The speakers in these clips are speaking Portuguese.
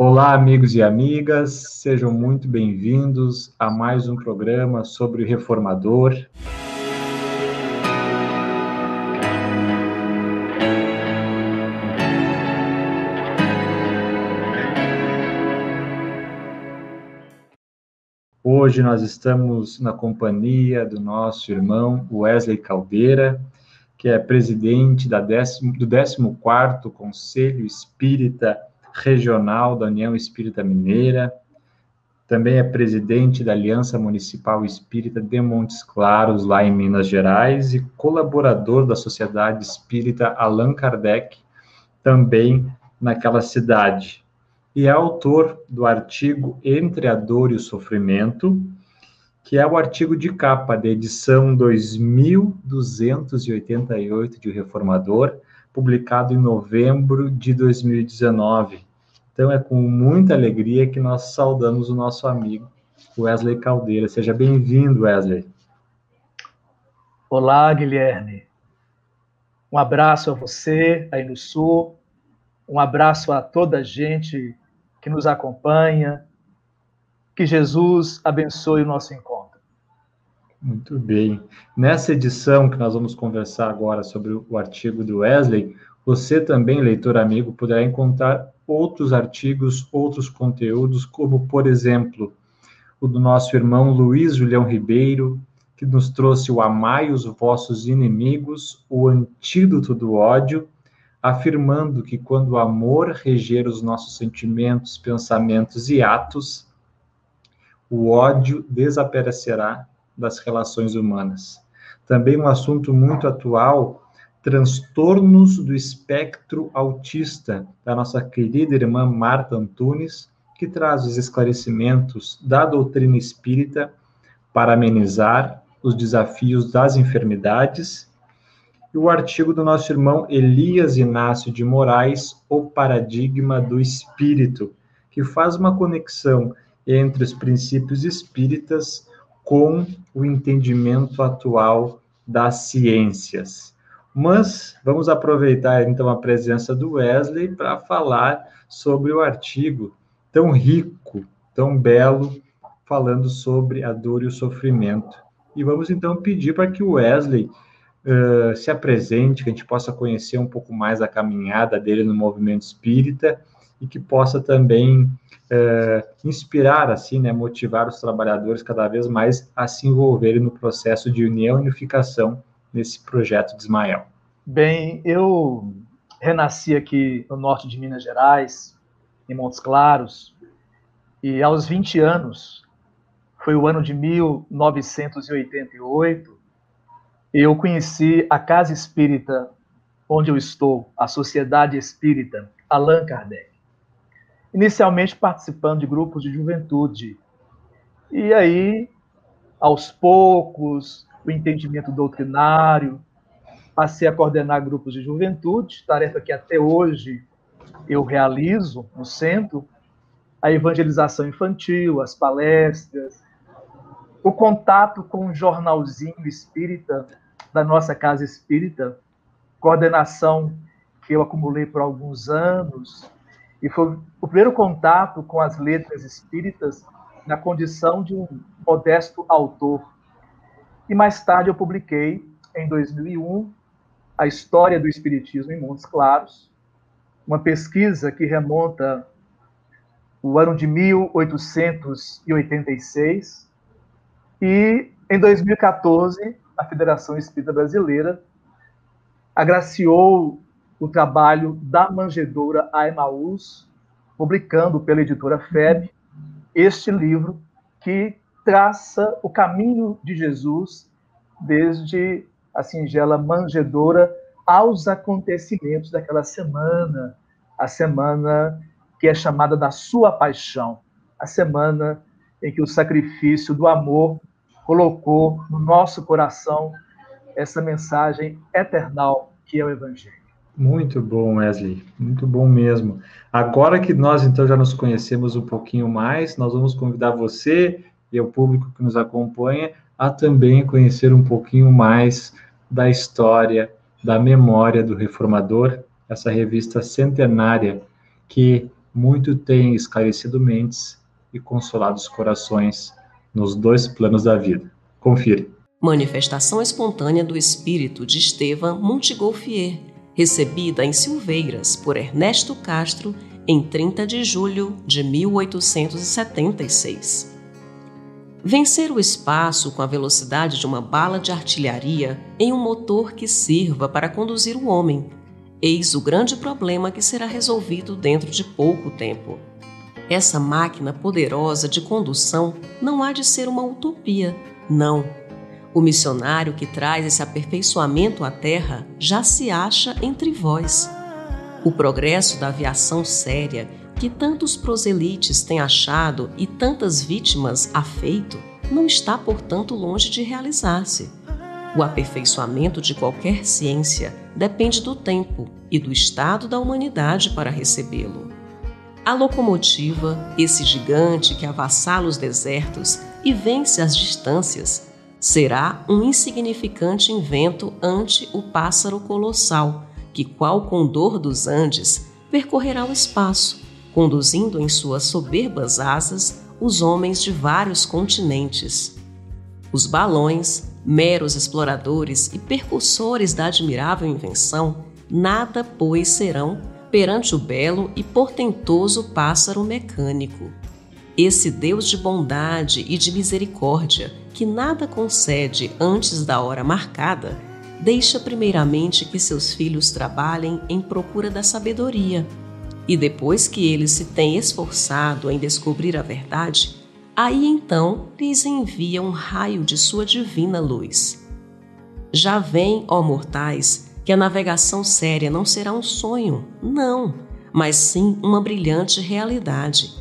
Olá, amigos e amigas, sejam muito bem-vindos a mais um programa sobre o reformador. Hoje nós estamos na companhia do nosso irmão Wesley Caldeira, que é presidente da décimo, do 14º Conselho Espírita regional da União Espírita Mineira, também é presidente da Aliança Municipal Espírita de Montes Claros, lá em Minas Gerais, e colaborador da Sociedade Espírita Allan Kardec, também naquela cidade. E é autor do artigo Entre a Dor e o Sofrimento, que é o artigo de capa da edição 2288 de O Reformador, publicado em novembro de 2019. Então é com muita alegria que nós saudamos o nosso amigo Wesley Caldeira. Seja bem-vindo, Wesley. Olá, Guilherme. Um abraço a você aí no Sul, um abraço a toda a gente que nos acompanha. Que Jesus abençoe o nosso encontro. Muito bem. Nessa edição que nós vamos conversar agora sobre o artigo do Wesley, você também, leitor amigo, poderá encontrar outros artigos, outros conteúdos, como, por exemplo, o do nosso irmão Luiz Julião Ribeiro, que nos trouxe o Amai os vossos inimigos, o antídoto do ódio, afirmando que quando o amor reger os nossos sentimentos, pensamentos e atos, o ódio desaparecerá das relações humanas. Também um assunto muito atual transtornos do espectro autista, da nossa querida irmã Marta Antunes, que traz os esclarecimentos da doutrina espírita para amenizar os desafios das enfermidades, e o artigo do nosso irmão Elias Inácio de Moraes, O Paradigma do Espírito, que faz uma conexão entre os princípios espíritas com o entendimento atual das ciências. Mas vamos aproveitar então a presença do Wesley para falar sobre o artigo tão rico, tão belo, falando sobre a dor e o sofrimento. E vamos então pedir para que o Wesley uh, se apresente, que a gente possa conhecer um pouco mais a caminhada dele no movimento espírita e que possa também uh, inspirar, assim, né, motivar os trabalhadores cada vez mais a se envolverem no processo de união e unificação nesse projeto de Ismael? Bem, eu renasci aqui no norte de Minas Gerais, em Montes Claros, e aos 20 anos, foi o ano de 1988, eu conheci a Casa Espírita onde eu estou, a Sociedade Espírita Allan Kardec. Inicialmente participando de grupos de juventude. E aí, aos poucos, o entendimento doutrinário, passei a coordenar grupos de juventude, tarefa que até hoje eu realizo no centro, a evangelização infantil, as palestras, o contato com o jornalzinho espírita da nossa casa espírita, coordenação que eu acumulei por alguns anos, e foi o primeiro contato com as letras espíritas na condição de um modesto autor e mais tarde eu publiquei, em 2001, A História do Espiritismo em Montes Claros, uma pesquisa que remonta o ano de 1886, e em 2014, a Federação Espírita Brasileira agraciou o trabalho da manjedoura Aimaús, publicando pela editora FEB este livro que traça o caminho de Jesus desde a singela manjedora aos acontecimentos daquela semana, a semana que é chamada da sua paixão, a semana em que o sacrifício do amor colocou no nosso coração essa mensagem eternal que é o Evangelho. Muito bom, Wesley, muito bom mesmo. Agora que nós então já nos conhecemos um pouquinho mais, nós vamos convidar você e ao público que nos acompanha a também conhecer um pouquinho mais da história, da memória do reformador, essa revista centenária que muito tem esclarecido mentes e consolado os corações nos dois planos da vida. Confira. Manifestação espontânea do espírito de Estevam Montigolfier, recebida em Silveiras por Ernesto Castro em 30 de julho de 1876. Vencer o espaço com a velocidade de uma bala de artilharia em um motor que sirva para conduzir o homem. Eis o grande problema que será resolvido dentro de pouco tempo. Essa máquina poderosa de condução não há de ser uma utopia, não. O missionário que traz esse aperfeiçoamento à Terra já se acha entre vós. O progresso da aviação séria, que tantos proselites têm achado e tantas vítimas afeito, não está, portanto, longe de realizar-se. O aperfeiçoamento de qualquer ciência depende do tempo e do estado da humanidade para recebê-lo. A locomotiva, esse gigante que avassala os desertos e vence as distâncias, será um insignificante invento ante o pássaro colossal que, qual condor dos Andes, percorrerá o espaço, conduzindo em suas soberbas asas os homens de vários continentes. Os balões, meros exploradores e percussores da admirável invenção, nada, pois, serão perante o belo e portentoso pássaro mecânico. Esse Deus de bondade e de misericórdia, que nada concede antes da hora marcada, deixa primeiramente que seus filhos trabalhem em procura da sabedoria, e depois que eles se têm esforçado em descobrir a verdade, aí então lhes envia um raio de sua divina luz. Já vem, ó mortais, que a navegação séria não será um sonho, não, mas sim uma brilhante realidade.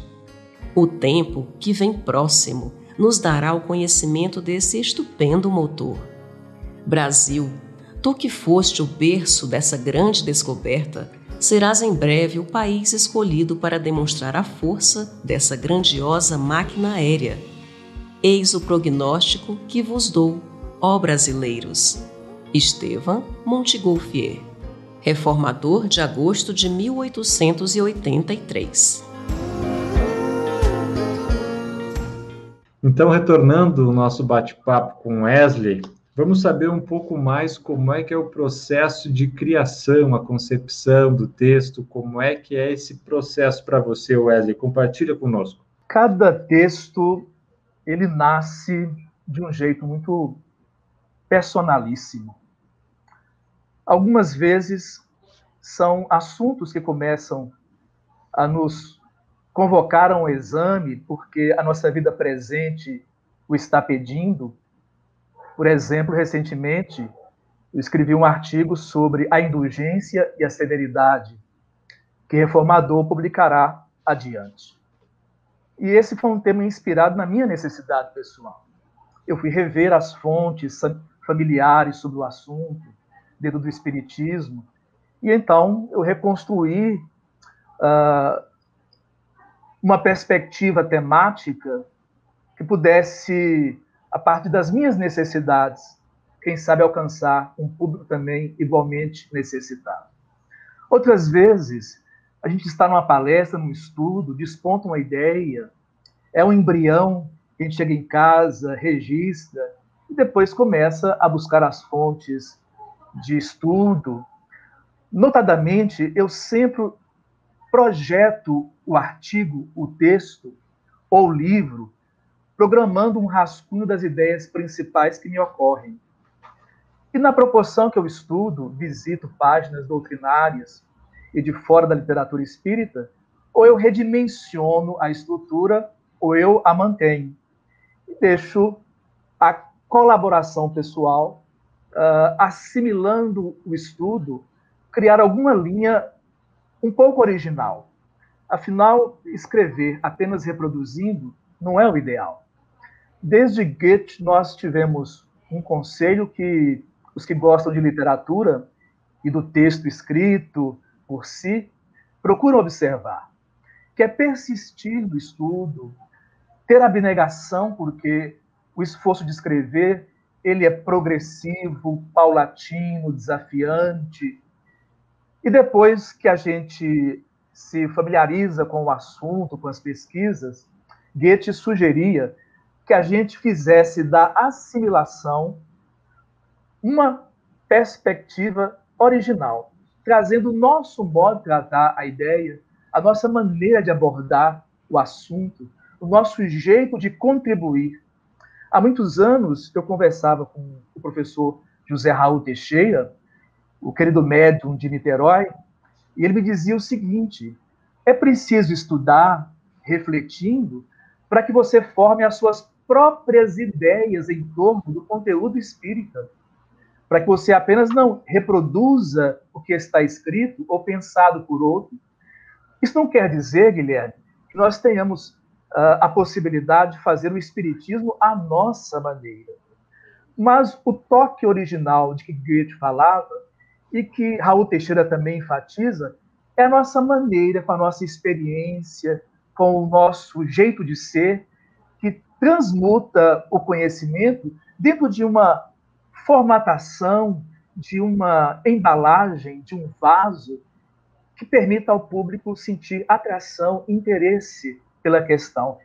O tempo que vem próximo nos dará o conhecimento desse estupendo motor. Brasil, Tu que foste o berço dessa grande descoberta, serás em breve o país escolhido para demonstrar a força dessa grandiosa máquina aérea. Eis o prognóstico que vos dou, ó brasileiros. Estevam Montigolfier, reformador de agosto de 1883. Então, retornando o nosso bate-papo com Wesley, Vamos saber um pouco mais como é que é o processo de criação, a concepção do texto, como é que é esse processo para você, Wesley? Compartilha conosco. Cada texto ele nasce de um jeito muito personalíssimo. Algumas vezes são assuntos que começam a nos convocar a um exame porque a nossa vida presente o está pedindo por exemplo, recentemente, eu escrevi um artigo sobre a indulgência e a severidade, que Reformador publicará adiante. E esse foi um tema inspirado na minha necessidade pessoal. Eu fui rever as fontes familiares sobre o assunto, dentro do Espiritismo, e então eu reconstruí uh, uma perspectiva temática que pudesse a partir das minhas necessidades, quem sabe alcançar um público também igualmente necessitado. Outras vezes, a gente está numa palestra, num estudo, desponta uma ideia, é um embrião, a gente chega em casa, registra, e depois começa a buscar as fontes de estudo. Notadamente, eu sempre projeto o artigo, o texto ou o livro programando um rascunho das ideias principais que me ocorrem. E na proporção que eu estudo, visito páginas doutrinárias e de fora da literatura espírita, ou eu redimensiono a estrutura ou eu a mantenho. E deixo a colaboração pessoal, uh, assimilando o estudo, criar alguma linha um pouco original. Afinal, escrever apenas reproduzindo não é o ideal. Desde Goethe, nós tivemos um conselho que os que gostam de literatura e do texto escrito por si procuram observar, que é persistir no estudo, ter abnegação, porque o esforço de escrever ele é progressivo, paulatino, desafiante. E depois que a gente se familiariza com o assunto, com as pesquisas, Goethe sugeria que a gente fizesse da assimilação uma perspectiva original, trazendo o nosso modo de tratar a ideia, a nossa maneira de abordar o assunto, o nosso jeito de contribuir. Há muitos anos eu conversava com o professor José Raul Teixeira, o querido médium de Niterói, e ele me dizia o seguinte: é preciso estudar, refletindo, para que você forme as suas próprias ideias em torno do conteúdo espírita, para que você apenas não reproduza o que está escrito ou pensado por outro. Isso não quer dizer, Guilherme, que nós tenhamos uh, a possibilidade de fazer o espiritismo à nossa maneira. Mas o toque original de que Goethe falava e que Raul Teixeira também enfatiza é a nossa maneira, com a nossa experiência, com o nosso jeito de ser, transmuta o conhecimento dentro de uma formatação, de uma embalagem, de um vaso que permita ao público sentir atração, interesse pela questão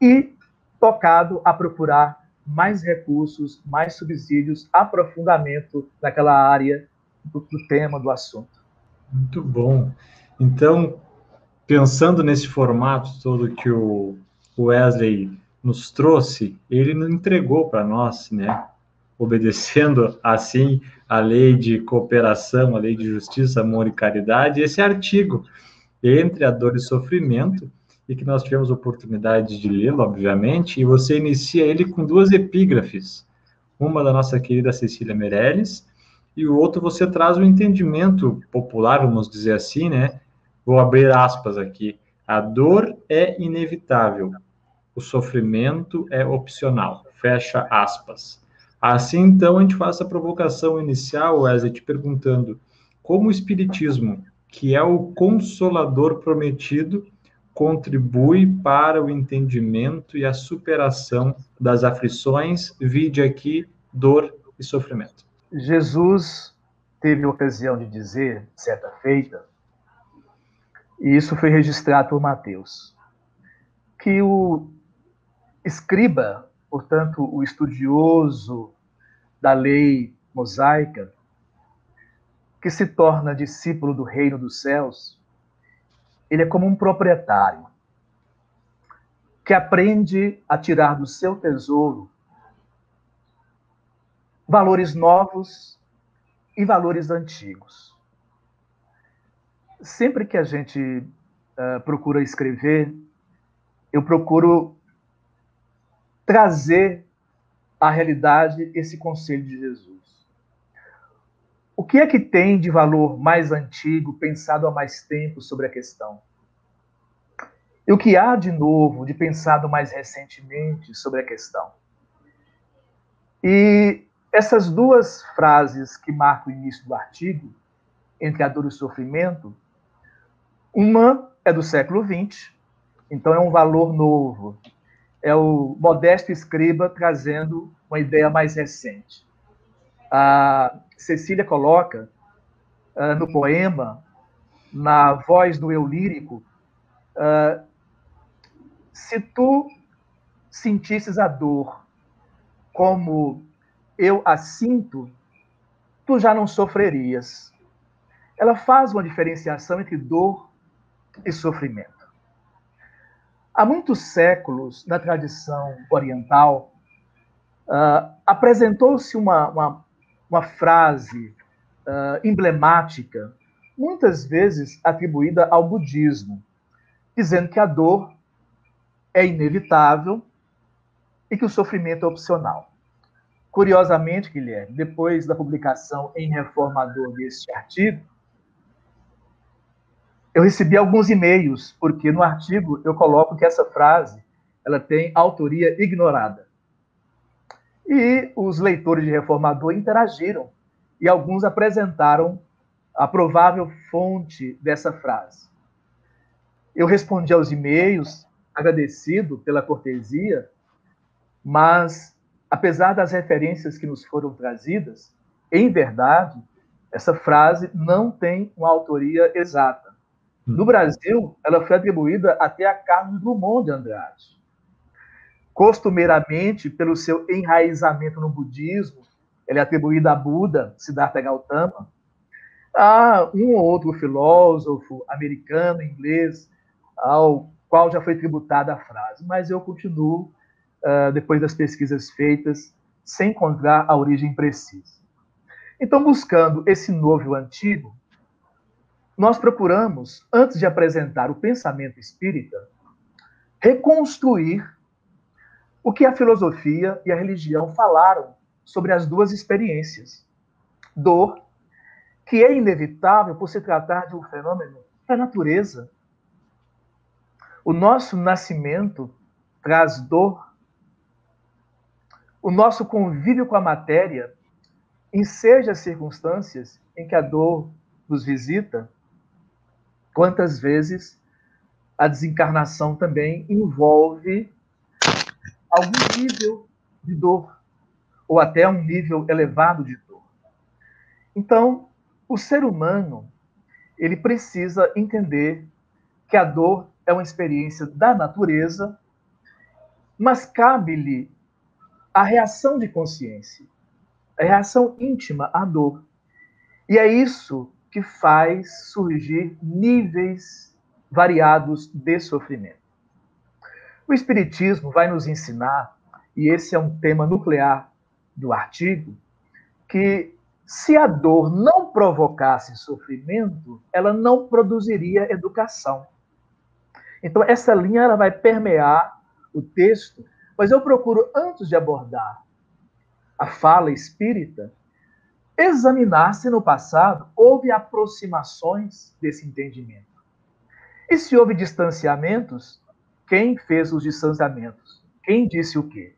e tocado a procurar mais recursos, mais subsídios, aprofundamento naquela área do, do tema, do assunto. Muito bom. Então, pensando nesse formato todo que o Wesley nos trouxe, ele não entregou para nós, né? Obedecendo assim a lei de cooperação, a lei de justiça, amor e caridade, esse artigo entre a dor e sofrimento, e que nós tivemos oportunidade de lê-lo, obviamente, e você inicia ele com duas epígrafes, uma da nossa querida Cecília Meirelles, e o outro você traz o entendimento popular, vamos dizer assim, né? Vou abrir aspas aqui. A dor é inevitável, o sofrimento é opcional. Fecha aspas. Assim, então, a gente faz essa provocação inicial, Wesley, te perguntando como o Espiritismo, que é o consolador prometido, contribui para o entendimento e a superação das aflições, vide aqui dor e sofrimento. Jesus teve a ocasião de dizer, certa feita, e isso foi registrado por Mateus, que o escriba, portanto, o estudioso da lei mosaica, que se torna discípulo do reino dos céus, ele é como um proprietário que aprende a tirar do seu tesouro valores novos e valores antigos. Sempre que a gente uh, procura escrever, eu procuro trazer à realidade esse conselho de Jesus. O que é que tem de valor mais antigo, pensado há mais tempo sobre a questão? E o que há de novo, de pensado mais recentemente sobre a questão? E essas duas frases que marcam o início do artigo, entre a dor e o sofrimento, uma é do século XX, então é um valor novo. É o modesto escriba trazendo uma ideia mais recente. A Cecília coloca uh, no poema, na voz do eu lírico, uh, se tu sentisses a dor como eu a sinto, tu já não sofrerias. Ela faz uma diferenciação entre dor e sofrimento. Há muitos séculos, na tradição oriental, uh, apresentou-se uma, uma, uma, frase uh, emblemática, muitas vezes atribuída ao budismo, dizendo que a dor é inevitável e que o sofrimento é opcional. Curiosamente, Guilherme, depois da publicação em Reformador deste artigo, eu recebi alguns e-mails, porque no artigo eu coloco que essa frase ela tem autoria ignorada. E os leitores de Reformador interagiram e alguns apresentaram a provável fonte dessa frase. Eu respondi aos e-mails, agradecido pela cortesia, mas apesar das referências que nos foram trazidas, em verdade, essa frase não tem uma autoria exata. No Brasil, ela foi atribuída até a Carlos Drummond de Andrade. Costumeiramente, pelo seu enraizamento no budismo, ela é atribuída a Buda, Siddhartha Gautama, a um ou outro filósofo americano, inglês, ao qual já foi tributada a frase. Mas eu continuo, depois das pesquisas feitas, sem encontrar a origem precisa. Então, buscando esse novo e o antigo, nós procuramos, antes de apresentar o pensamento espírita, reconstruir o que a filosofia e a religião falaram sobre as duas experiências. Dor, que é inevitável por se tratar de um fenômeno da natureza. O nosso nascimento traz dor. O nosso convívio com a matéria enseja as circunstâncias em que a dor nos visita. Quantas vezes a desencarnação também envolve algum nível de dor, ou até um nível elevado de dor. Então, o ser humano, ele precisa entender que a dor é uma experiência da natureza, mas cabe-lhe a reação de consciência, a reação íntima à dor. E é isso que faz surgir níveis variados de sofrimento. O Espiritismo vai nos ensinar, e esse é um tema nuclear do artigo, que se a dor não provocasse sofrimento, ela não produziria educação. Então, essa linha ela vai permear o texto, mas eu procuro, antes de abordar a fala espírita, examinar se no passado houve aproximações desse entendimento. E se houve distanciamentos, quem fez os distanciamentos? Quem disse o quê?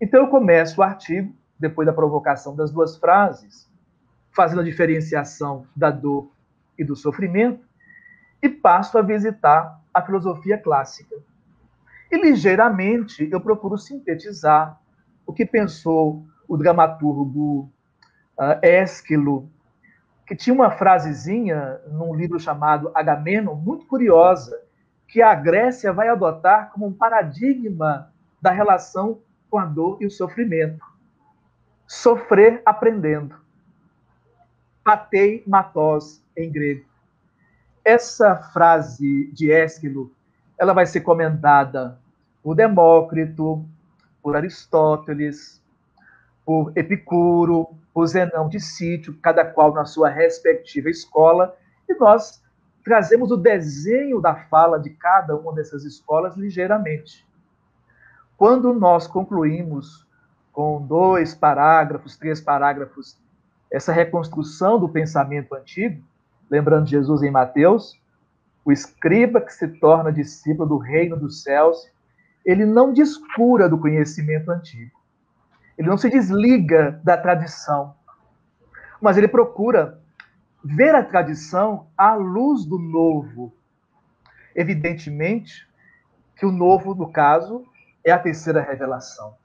Então eu começo o artigo, depois da provocação das duas frases, fazendo a diferenciação da dor e do sofrimento, e passo a visitar a filosofia clássica. E ligeiramente eu procuro sintetizar o que pensou o dramaturgo uh, Ésquilo, que tinha uma frasezinha num livro chamado Agamemnon, muito curiosa, que a Grécia vai adotar como um paradigma da relação com a dor e o sofrimento. Sofrer aprendendo. Patei matos, em grego. Essa frase de Ésquilo, ela vai ser comentada por Demócrito, por Aristóteles, por Epicuro, por Zenão de Sítio, cada qual na sua respectiva escola, e nós trazemos o desenho da fala de cada uma dessas escolas ligeiramente. Quando nós concluímos com dois parágrafos, três parágrafos, essa reconstrução do pensamento antigo, lembrando Jesus em Mateus, o escriba que se torna discípulo do reino dos céus, ele não descura do conhecimento antigo. Ele não se desliga da tradição, mas ele procura ver a tradição à luz do novo. Evidentemente que o novo, no caso, é a terceira revelação.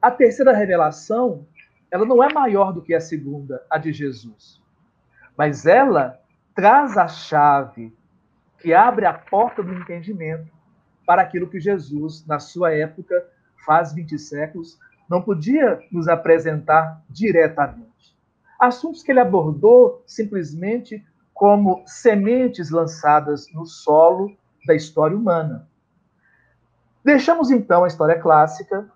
A terceira revelação, ela não é maior do que a segunda, a de Jesus. Mas ela traz a chave que abre a porta do entendimento para aquilo que Jesus, na sua época, faz 20 séculos, não podia nos apresentar diretamente assuntos que ele abordou simplesmente como sementes lançadas no solo da história humana. Deixamos então a história clássica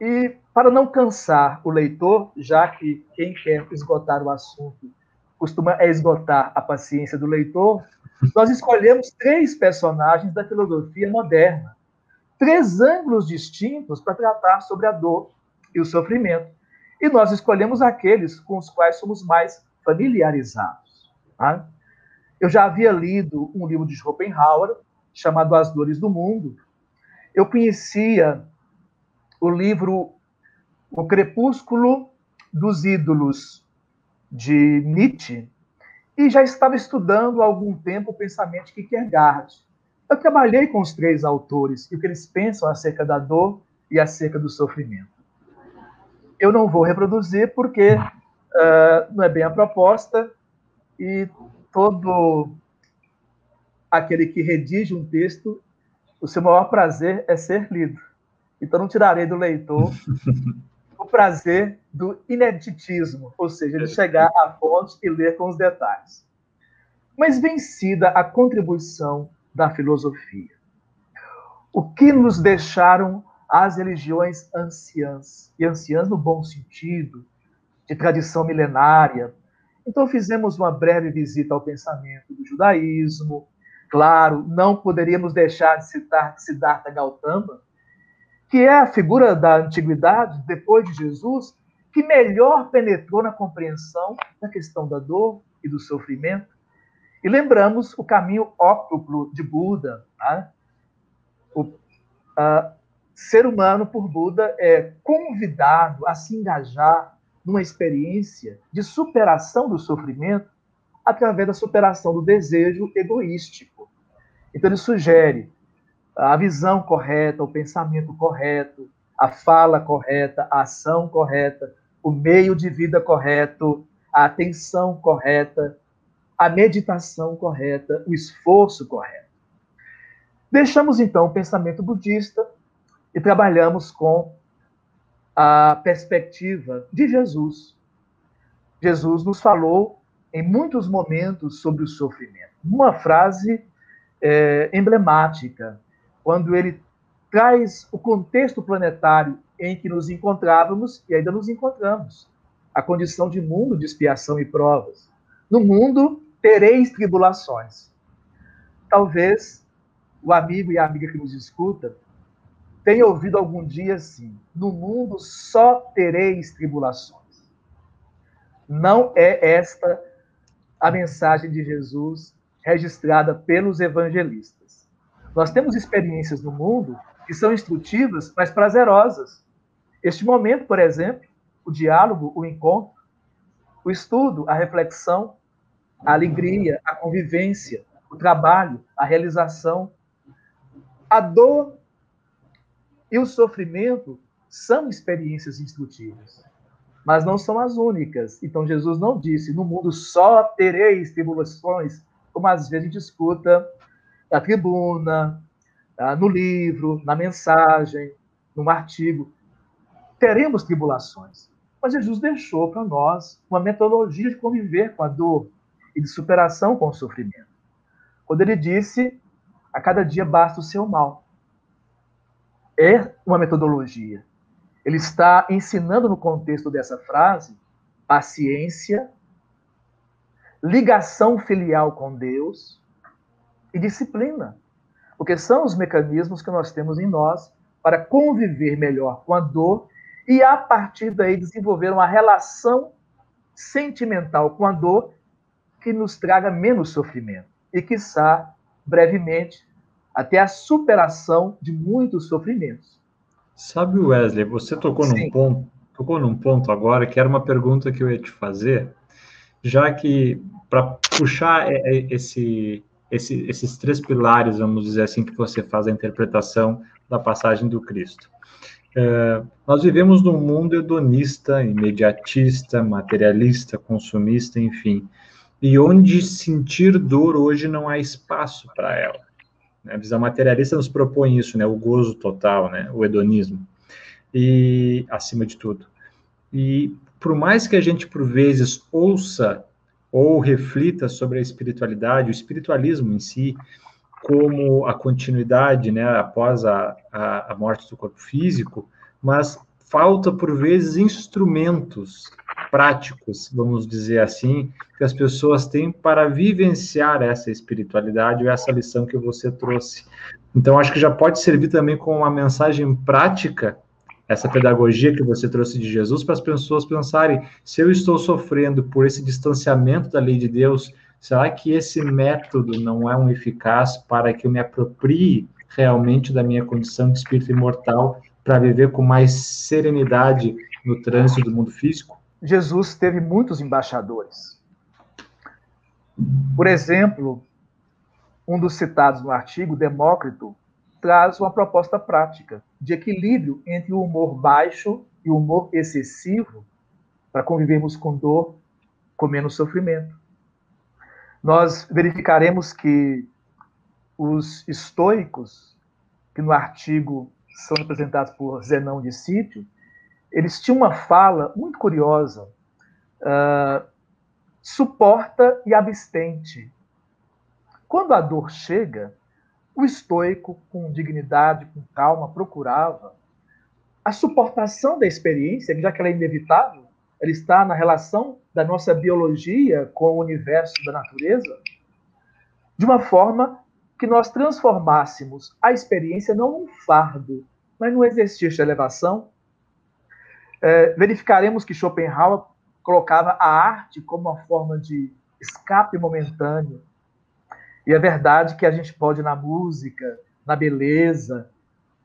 e, para não cansar o leitor, já que quem quer esgotar o assunto costuma esgotar a paciência do leitor, nós escolhemos três personagens da filosofia moderna, três ângulos distintos para tratar sobre a dor e o sofrimento e nós escolhemos aqueles com os quais somos mais familiarizados. Tá? Eu já havia lido um livro de Schopenhauer chamado As Dores do Mundo. Eu conhecia o livro O Crepúsculo dos Ídolos de Nietzsche e já estava estudando há algum tempo o pensamento de Kierkegaard. Eu trabalhei com os três autores e o que eles pensam acerca da dor e acerca do sofrimento eu não vou reproduzir porque uh, não é bem a proposta e todo aquele que redige um texto, o seu maior prazer é ser lido. Então, não tirarei do leitor o prazer do ineditismo, ou seja, de chegar à fonte e ler com os detalhes. Mas vencida a contribuição da filosofia, o que nos deixaram as religiões anciãs, e anciãs no bom sentido, de tradição milenária. Então, fizemos uma breve visita ao pensamento do judaísmo. Claro, não poderíamos deixar de citar Siddhartha Gautama, que é a figura da antiguidade, depois de Jesus, que melhor penetrou na compreensão da questão da dor e do sofrimento. E lembramos o caminho óctuplo de Buda. Né? O ser humano, por Buda, é convidado a se engajar numa experiência de superação do sofrimento através da superação do desejo egoístico. Então, ele sugere a visão correta, o pensamento correto, a fala correta, a ação correta, o meio de vida correto, a atenção correta, a meditação correta, o esforço correto. Deixamos então o pensamento budista e trabalhamos com a perspectiva de Jesus. Jesus nos falou em muitos momentos sobre o sofrimento. Uma frase é, emblemática, quando ele traz o contexto planetário em que nos encontrávamos e ainda nos encontramos a condição de mundo de expiação e provas. No mundo tereis tribulações. Talvez o amigo e a amiga que nos escuta tem ouvido algum dia assim: no mundo só tereis tribulações. Não é esta a mensagem de Jesus registrada pelos evangelistas. Nós temos experiências no mundo que são instrutivas, mas prazerosas. Este momento, por exemplo, o diálogo, o encontro, o estudo, a reflexão, a alegria, a convivência, o trabalho, a realização, a dor e o sofrimento são experiências instrutivas, mas não são as únicas. Então Jesus não disse: no mundo só tereis tribulações, como às vezes a gente escuta na tribuna, tá? no livro, na mensagem, num artigo. Teremos tribulações. Mas Jesus deixou para nós uma metodologia de conviver com a dor e de superação com o sofrimento. Quando ele disse: a cada dia basta o seu mal é uma metodologia. Ele está ensinando no contexto dessa frase paciência, ligação filial com Deus e disciplina. Porque são os mecanismos que nós temos em nós para conviver melhor com a dor e, a partir daí, desenvolver uma relação sentimental com a dor que nos traga menos sofrimento e, quiçá, brevemente, até a superação de muitos sofrimentos. Sabe, Wesley, você tocou Sim. num ponto, tocou num ponto agora que era uma pergunta que eu ia te fazer, já que para puxar esse, esse, esses três pilares, vamos dizer assim, que você faz a interpretação da passagem do Cristo. É, nós vivemos num mundo hedonista, imediatista, materialista, consumista, enfim, e onde sentir dor hoje não há espaço para ela. Né? A visão materialista nos propõe isso, né? O gozo total, né? O hedonismo. E acima de tudo. E por mais que a gente por vezes ouça ou reflita sobre a espiritualidade, o espiritualismo em si, como a continuidade, né, após a, a, a morte do corpo físico, mas falta por vezes instrumentos práticos, vamos dizer assim, que as pessoas têm para vivenciar essa espiritualidade ou essa lição que você trouxe. Então, acho que já pode servir também como uma mensagem prática, essa pedagogia que você trouxe de Jesus, para as pessoas pensarem: se eu estou sofrendo por esse distanciamento da lei de Deus, será que esse método não é um eficaz para que eu me aproprie realmente da minha condição de espírito imortal para viver com mais serenidade no trânsito do mundo físico? Jesus teve muitos embaixadores. Por exemplo, um dos citados no artigo, Demócrito, traz uma proposta prática de equilíbrio entre o humor baixo e o humor excessivo para convivermos com dor, com menos sofrimento. Nós verificaremos que os estoicos, que no artigo são representados por Zenão de Sítio, eles tinham uma fala muito curiosa. Uh, suporta e abstente. Quando a dor chega, o estoico, com dignidade, com calma, procurava a suportação da experiência, já que ela é inevitável, ela está na relação da nossa biologia com o universo da natureza, de uma forma que nós transformássemos a experiência não num fardo, mas num exercício de elevação. É, verificaremos que Schopenhauer colocava a arte como uma forma de escape momentâneo. E é verdade que a gente pode, na música, na beleza,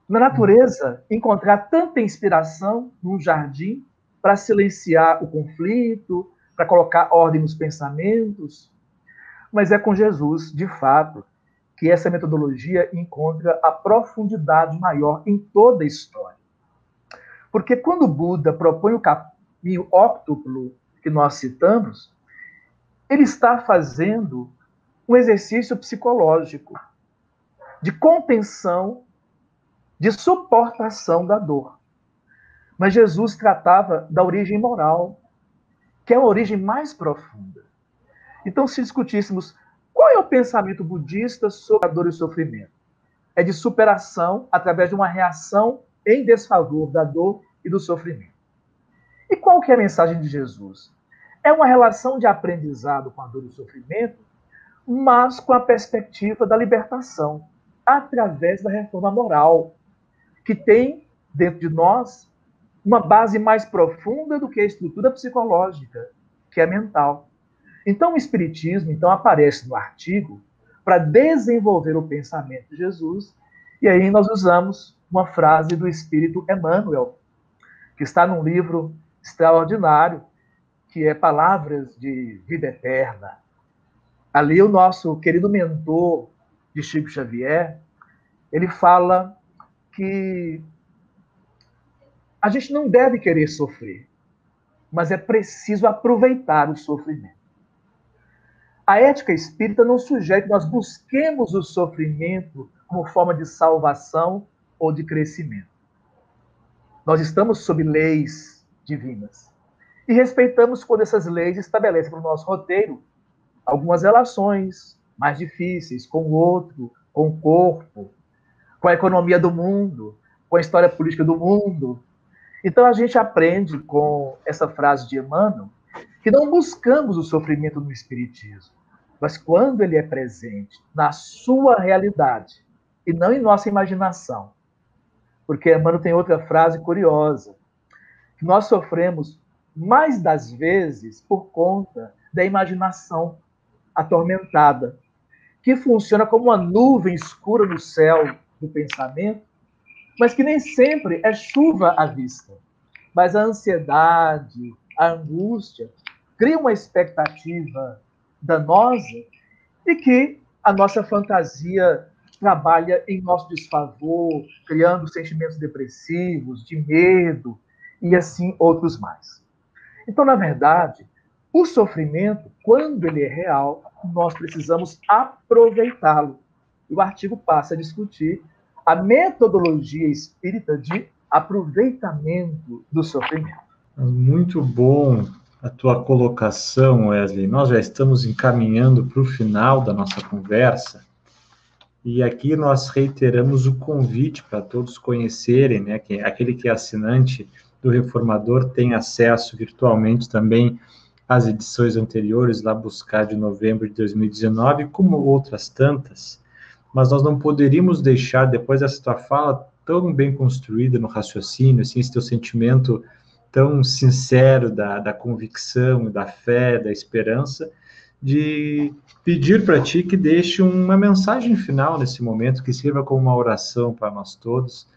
na natureza, encontrar tanta inspiração num jardim para silenciar o conflito, para colocar ordem nos pensamentos. Mas é com Jesus, de fato, que essa metodologia encontra a profundidade maior em toda a história. Porque quando Buda propõe o caminho óctuplo que nós citamos, ele está fazendo um exercício psicológico de contenção, de suportação da dor. Mas Jesus tratava da origem moral, que é a origem mais profunda. Então, se discutíssemos qual é o pensamento budista sobre a dor e o sofrimento, é de superação através de uma reação em desfavor da dor e do sofrimento. E qual que é a mensagem de Jesus? É uma relação de aprendizado com a dor e o sofrimento, mas com a perspectiva da libertação, através da reforma moral, que tem dentro de nós uma base mais profunda do que a estrutura psicológica, que é mental. Então, o Espiritismo então aparece no artigo para desenvolver o pensamento de Jesus, e aí nós usamos uma frase do Espírito Emmanuel, que está num livro extraordinário, que é Palavras de Vida Eterna. Ali o nosso querido mentor de Chico Xavier, ele fala que a gente não deve querer sofrer, mas é preciso aproveitar o sofrimento. A ética espírita não sugere que nós busquemos o sofrimento como forma de salvação ou de crescimento. Nós estamos sob leis divinas e respeitamos quando essas leis estabelecem para o nosso roteiro algumas relações mais difíceis com o outro, com o corpo, com a economia do mundo, com a história política do mundo. Então a gente aprende com essa frase de Emmanuel que não buscamos o sofrimento no Espiritismo, mas quando ele é presente na sua realidade e não em nossa imaginação. Porque Emmanuel tem outra frase curiosa, que nós sofremos mais das vezes por conta da imaginação atormentada, que funciona como uma nuvem escura no céu do pensamento, mas que nem sempre é chuva à vista. Mas a ansiedade, a angústia cria uma expectativa danosa e que a nossa fantasia trabalha em nosso desfavor, criando sentimentos depressivos, de medo e assim outros mais. Então, na verdade, o sofrimento, quando ele é real, nós precisamos aproveitá-lo. O artigo passa a discutir a metodologia espírita de aproveitamento do sofrimento. Muito bom a tua colocação, Wesley. Nós já estamos encaminhando para o final da nossa conversa. E aqui nós reiteramos o convite para todos conhecerem, né? Que aquele que é assinante do Reformador tem acesso virtualmente também às edições anteriores, lá buscar de novembro de 2019, como outras tantas. Mas nós não poderíamos deixar, depois dessa tua fala tão bem construída no raciocínio, assim, esse teu sentimento tão sincero da, da convicção, da fé, da esperança, de pedir para ti que deixe uma mensagem final nesse momento, que sirva como uma oração para nós todos,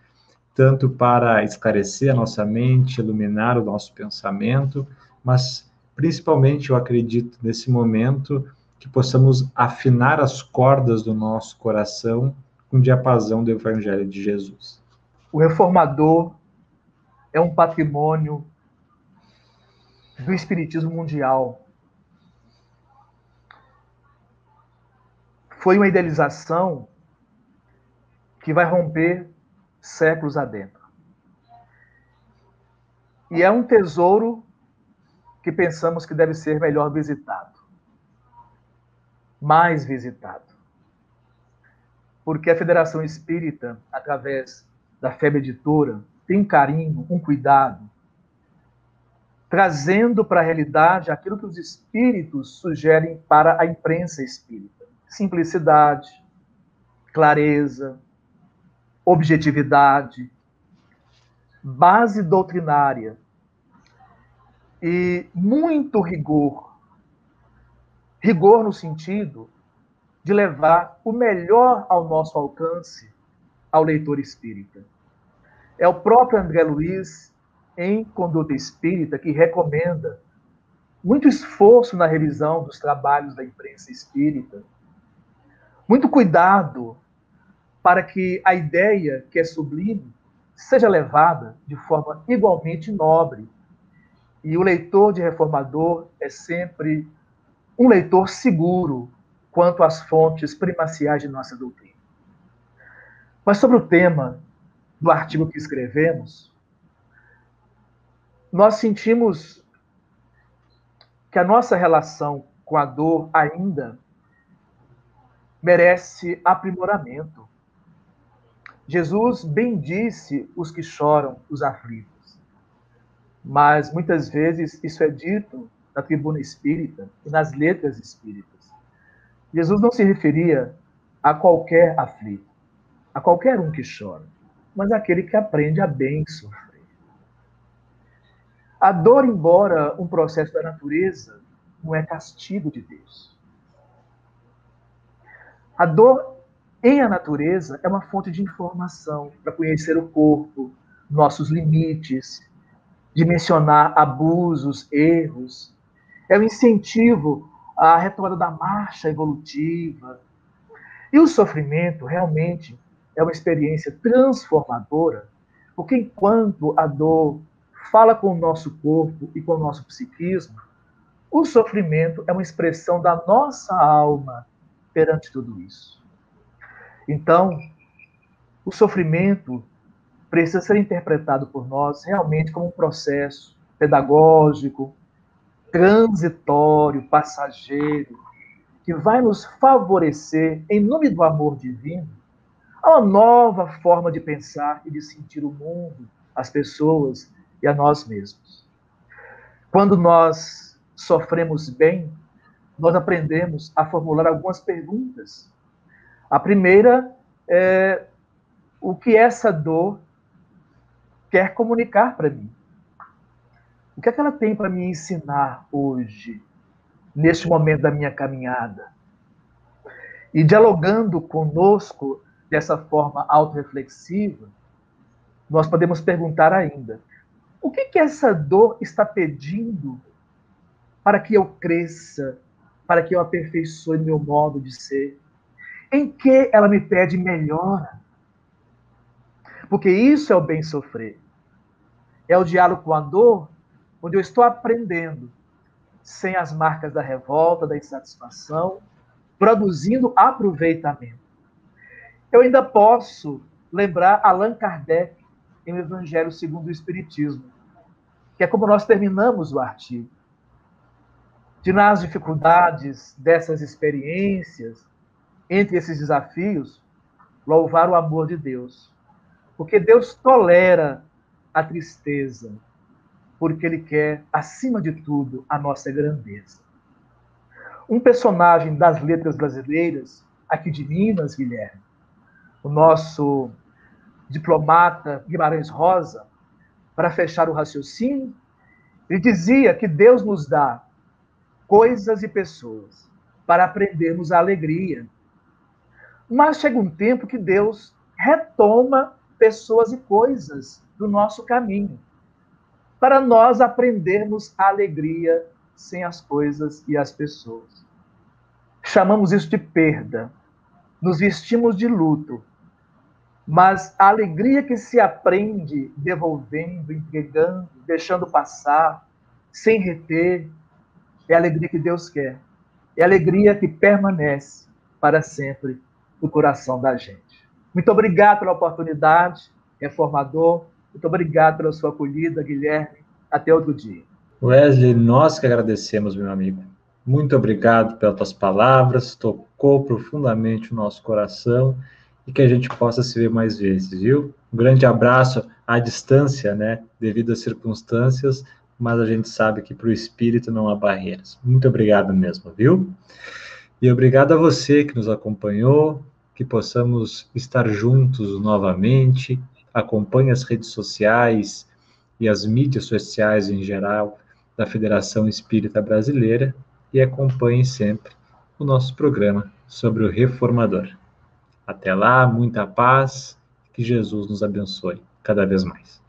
tanto para esclarecer a nossa mente, iluminar o nosso pensamento, mas principalmente eu acredito nesse momento que possamos afinar as cordas do nosso coração com o diapasão do Evangelho de Jesus. O reformador é um patrimônio do espiritismo mundial. Foi uma idealização que vai romper séculos adentro. E é um tesouro que pensamos que deve ser melhor visitado, mais visitado. Porque a Federação Espírita, através da FEB Editora, tem um carinho, um cuidado, trazendo para a realidade aquilo que os espíritos sugerem para a imprensa espírita: simplicidade, clareza, objetividade, base doutrinária e muito rigor. Rigor no sentido de levar o melhor ao nosso alcance ao leitor espírita. É o próprio André Luiz, em Conduta Espírita, que recomenda muito esforço na revisão dos trabalhos da imprensa espírita, muito cuidado para que a ideia que é sublime seja levada de forma igualmente nobre. E o leitor de reformador é sempre um leitor seguro quanto às fontes primaciais de nossa doutrina. Mas sobre o tema do artigo que escrevemos, nós sentimos que a nossa relação com a dor ainda merece aprimoramento. Jesus bendisse os que choram, os aflitos. Mas muitas vezes isso é dito na tribuna espírita e nas letras espíritas. Jesus não se referia a qualquer aflito, a qualquer um que chora, mas àquele que aprende a bem sofrer. A dor, embora um processo da natureza, não é castigo de Deus. A dor em a natureza é uma fonte de informação para conhecer o corpo, nossos limites, dimensionar abusos, erros. É um incentivo à retomada da marcha evolutiva. E o sofrimento realmente é uma experiência transformadora, porque enquanto a dor fala com o nosso corpo e com o nosso psiquismo, o sofrimento é uma expressão da nossa alma perante tudo isso. Então, o sofrimento precisa ser interpretado por nós realmente como um processo pedagógico, transitório, passageiro, que vai nos favorecer, em nome do amor divino, a uma nova forma de pensar e de sentir o mundo, as pessoas e a nós mesmos. Quando nós sofremos bem, nós aprendemos a formular algumas perguntas a primeira é o que essa dor quer comunicar para mim. O que é que ela tem para me ensinar hoje, neste momento da minha caminhada? E dialogando conosco dessa forma autorreflexiva, nós podemos perguntar ainda: o que que essa dor está pedindo para que eu cresça, para que eu aperfeiçoe meu modo de ser? Em que ela me pede melhora? Porque isso é o bem sofrer. É o diálogo com a dor, onde eu estou aprendendo, sem as marcas da revolta, da insatisfação, produzindo aproveitamento. Eu ainda posso lembrar Allan Kardec em O Evangelho segundo o Espiritismo, que é como nós terminamos o artigo. De nas dificuldades dessas experiências, entre esses desafios, louvar o amor de Deus. Porque Deus tolera a tristeza, porque Ele quer, acima de tudo, a nossa grandeza. Um personagem das letras brasileiras, aqui de Minas, Guilherme, o nosso diplomata Guimarães Rosa, para fechar o raciocínio, ele dizia que Deus nos dá coisas e pessoas para aprendermos a alegria, mas chega um tempo que Deus retoma pessoas e coisas do nosso caminho, para nós aprendermos a alegria sem as coisas e as pessoas. Chamamos isso de perda. Nos vestimos de luto. Mas a alegria que se aprende devolvendo, entregando, deixando passar, sem reter, é a alegria que Deus quer. É a alegria que permanece para sempre no coração da gente. Muito obrigado pela oportunidade, reformador. Muito obrigado pela sua acolhida, Guilherme. Até outro dia. Wesley, nós que agradecemos, meu amigo. Muito obrigado pelas tuas palavras, tocou profundamente o nosso coração e que a gente possa se ver mais vezes, viu? Um grande abraço à distância, né, devido às circunstâncias, mas a gente sabe que para o espírito não há barreiras. Muito obrigado mesmo, viu? E obrigado a você que nos acompanhou, que possamos estar juntos novamente. Acompanhe as redes sociais e as mídias sociais em geral da Federação Espírita Brasileira e acompanhe sempre o nosso programa sobre o reformador. Até lá, muita paz, que Jesus nos abençoe cada vez mais.